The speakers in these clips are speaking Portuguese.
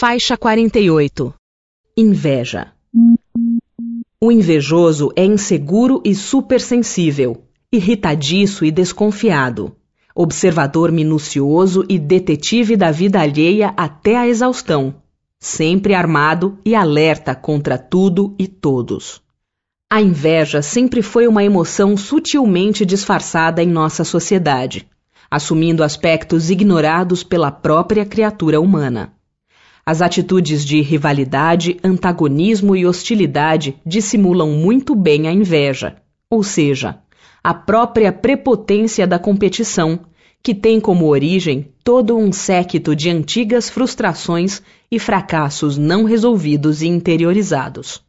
Faixa 48 Inveja O invejoso é inseguro e supersensível, irritadiço e desconfiado, observador minucioso e detetive da vida alheia até a exaustão, sempre armado e alerta contra tudo e todos. A inveja sempre foi uma emoção sutilmente disfarçada em nossa sociedade, assumindo aspectos ignorados pela própria criatura humana. As atitudes de rivalidade, antagonismo e hostilidade dissimulam muito bem a inveja, ou seja, a própria prepotência da competição, que tem como origem todo um séquito de antigas frustrações e fracassos não resolvidos e interiorizados.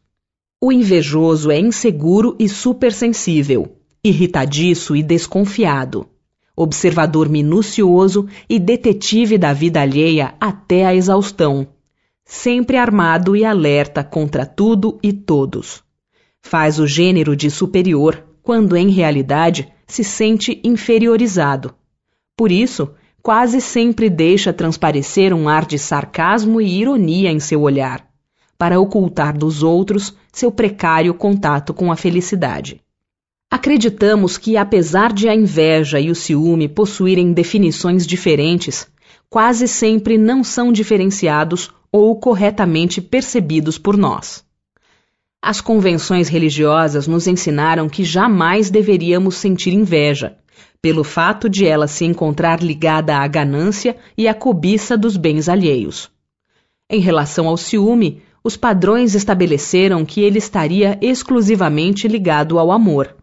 O invejoso é inseguro e supersensível, irritadiço e desconfiado, observador minucioso e detetive da vida alheia até a exaustão, sempre armado e alerta contra tudo e todos. Faz o gênero de superior, quando em realidade se sente inferiorizado. Por isso, quase sempre deixa transparecer um ar de sarcasmo e ironia em seu olhar para ocultar dos outros seu precário contato com a felicidade. Acreditamos que, apesar de a inveja e o ciúme possuírem definições diferentes, quase sempre não são diferenciados ou corretamente percebidos por nós. As convenções religiosas nos ensinaram que jamais deveríamos sentir inveja, pelo fato de ela se encontrar ligada à ganância e à cobiça dos bens alheios. Em relação ao ciúme, os padrões estabeleceram que ele estaria exclusivamente ligado ao amor.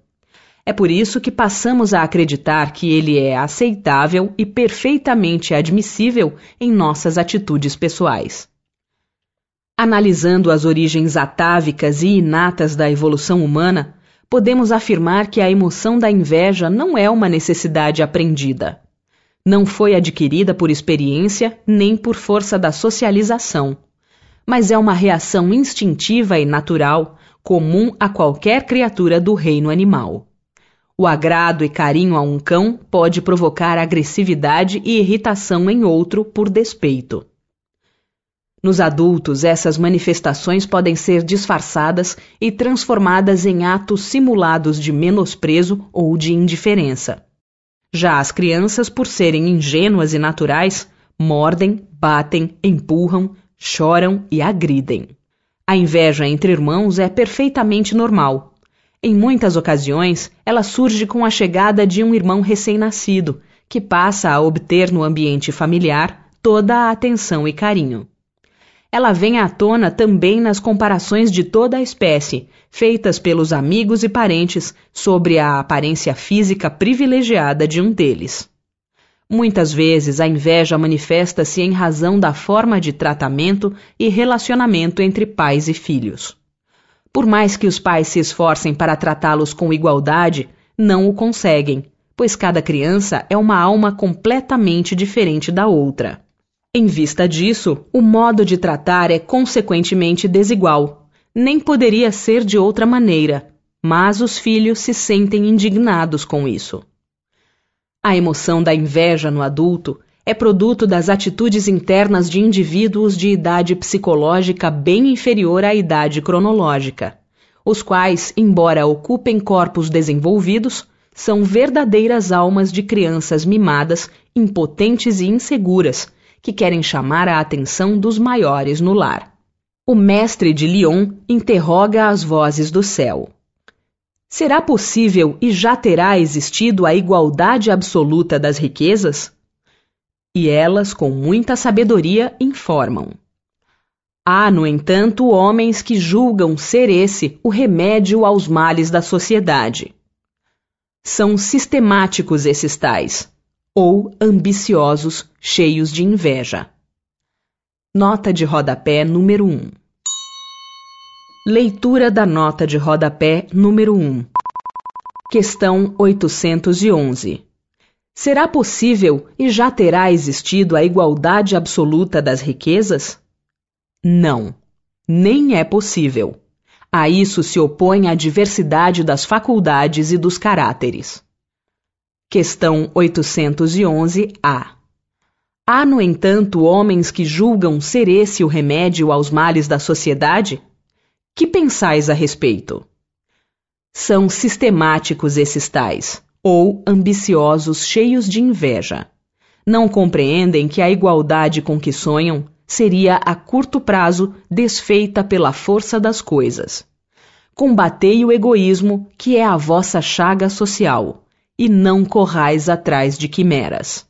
É por isso que passamos a acreditar que ele é aceitável e perfeitamente admissível em nossas atitudes pessoais. Analisando as origens atávicas e inatas da evolução humana, podemos afirmar que a emoção da inveja não é uma necessidade aprendida. Não foi adquirida por experiência nem por força da socialização mas é uma reação instintiva e natural, comum a qualquer criatura do reino animal. O agrado e carinho a um cão pode provocar agressividade e irritação em outro por despeito. Nos adultos, essas manifestações podem ser disfarçadas e transformadas em atos simulados de menosprezo ou de indiferença. Já as crianças, por serem ingênuas e naturais, mordem, batem, empurram, choram e agridem. A inveja entre irmãos é perfeitamente normal. Em muitas ocasiões, ela surge com a chegada de um irmão recém-nascido, que passa a obter no ambiente familiar toda a atenção e carinho. Ela vem à tona também nas comparações de toda a espécie, feitas pelos amigos e parentes sobre a aparência física privilegiada de um deles. Muitas vezes a inveja manifesta-se em razão da forma de tratamento e relacionamento entre pais e filhos. Por mais que os pais se esforcem para tratá-los com igualdade, não o conseguem, pois cada criança é uma alma completamente diferente da outra. Em vista disso, o modo de tratar é consequentemente desigual. Nem poderia ser de outra maneira, mas os filhos se sentem indignados com isso. A emoção da inveja no adulto é produto das atitudes internas de indivíduos de idade psicológica bem inferior à idade cronológica, os quais, embora ocupem corpos desenvolvidos, são verdadeiras almas de crianças mimadas, impotentes e inseguras, que querem chamar a atenção dos maiores no lar. O mestre de Lyon interroga as vozes do céu. Será possível e já terá existido a igualdade absoluta das riquezas? E elas, com muita sabedoria, informam. Há, no entanto, homens que julgam ser esse o remédio aos males da sociedade. São sistemáticos esses tais, ou ambiciosos, cheios de inveja. Nota de rodapé número 1 Leitura da nota de rodapé número 1. Questão 811. Será possível e já terá existido a igualdade absoluta das riquezas? Não, nem é possível. A isso se opõe a diversidade das faculdades e dos caráteres. Questão 811-A. Há, no entanto, homens que julgam ser esse o remédio aos males da sociedade? Que pensais a respeito? São sistemáticos esses tais, ou ambiciosos cheios de inveja. Não compreendem que a igualdade com que sonham seria a curto prazo desfeita pela força das coisas. Combatei o egoísmo, que é a vossa chaga social, e não corrais atrás de quimeras.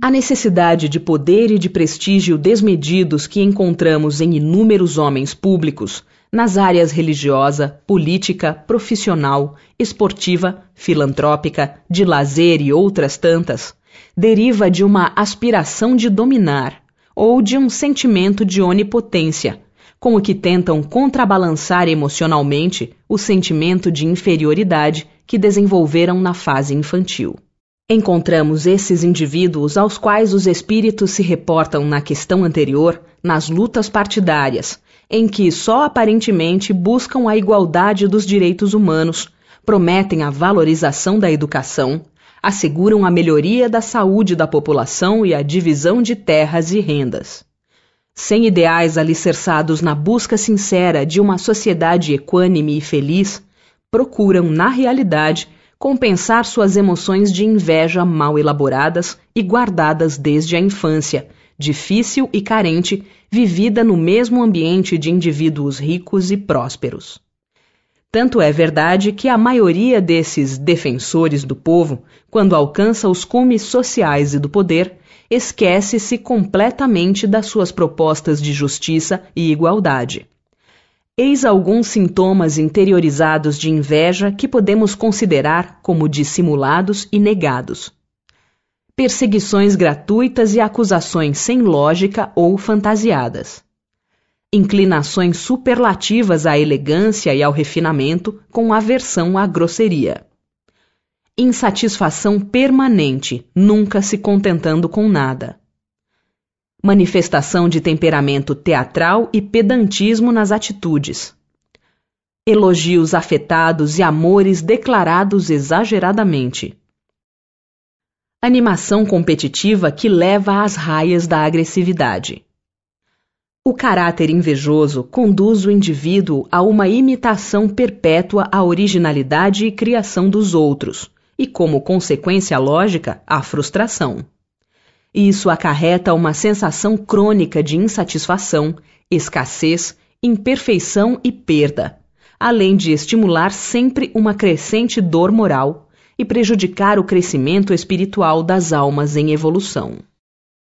A necessidade de poder e de prestígio desmedidos que encontramos em inúmeros homens públicos nas áreas religiosa, política, profissional, esportiva, filantrópica, de lazer e outras tantas, deriva de uma aspiração de dominar ou de um sentimento de onipotência, com o que tentam contrabalançar emocionalmente o sentimento de inferioridade que desenvolveram na fase infantil. Encontramos esses indivíduos aos quais os espíritos se reportam na questão anterior nas lutas partidárias, em que só aparentemente buscam a igualdade dos direitos humanos, prometem a valorização da educação, asseguram a melhoria da saúde da população e a divisão de terras e rendas. Sem ideais alicerçados na busca sincera de uma sociedade equânime e feliz, procuram, na realidade, compensar suas emoções de inveja mal elaboradas e guardadas desde a infância, difícil e carente, vivida no mesmo ambiente de indivíduos ricos e prósperos. Tanto é verdade que a maioria desses defensores do povo, quando alcança os cumes sociais e do poder, esquece-se completamente das suas propostas de justiça e igualdade. Eis alguns sintomas interiorizados de inveja que podemos considerar como dissimulados e negados perseguições gratuitas e acusações sem lógica ou fantasiadas. Inclinações superlativas à elegância e ao refinamento com aversão à grosseria. Insatisfação permanente, nunca se contentando com nada. Manifestação de temperamento teatral e pedantismo nas atitudes. Elogios afetados e amores declarados exageradamente animação competitiva que leva às raias da agressividade. O caráter invejoso conduz o indivíduo a uma imitação perpétua à originalidade e criação dos outros, e, como consequência lógica, à frustração. Isso acarreta uma sensação crônica de insatisfação, escassez, imperfeição e perda, além de estimular sempre uma crescente dor moral, e prejudicar o crescimento espiritual das almas em evolução.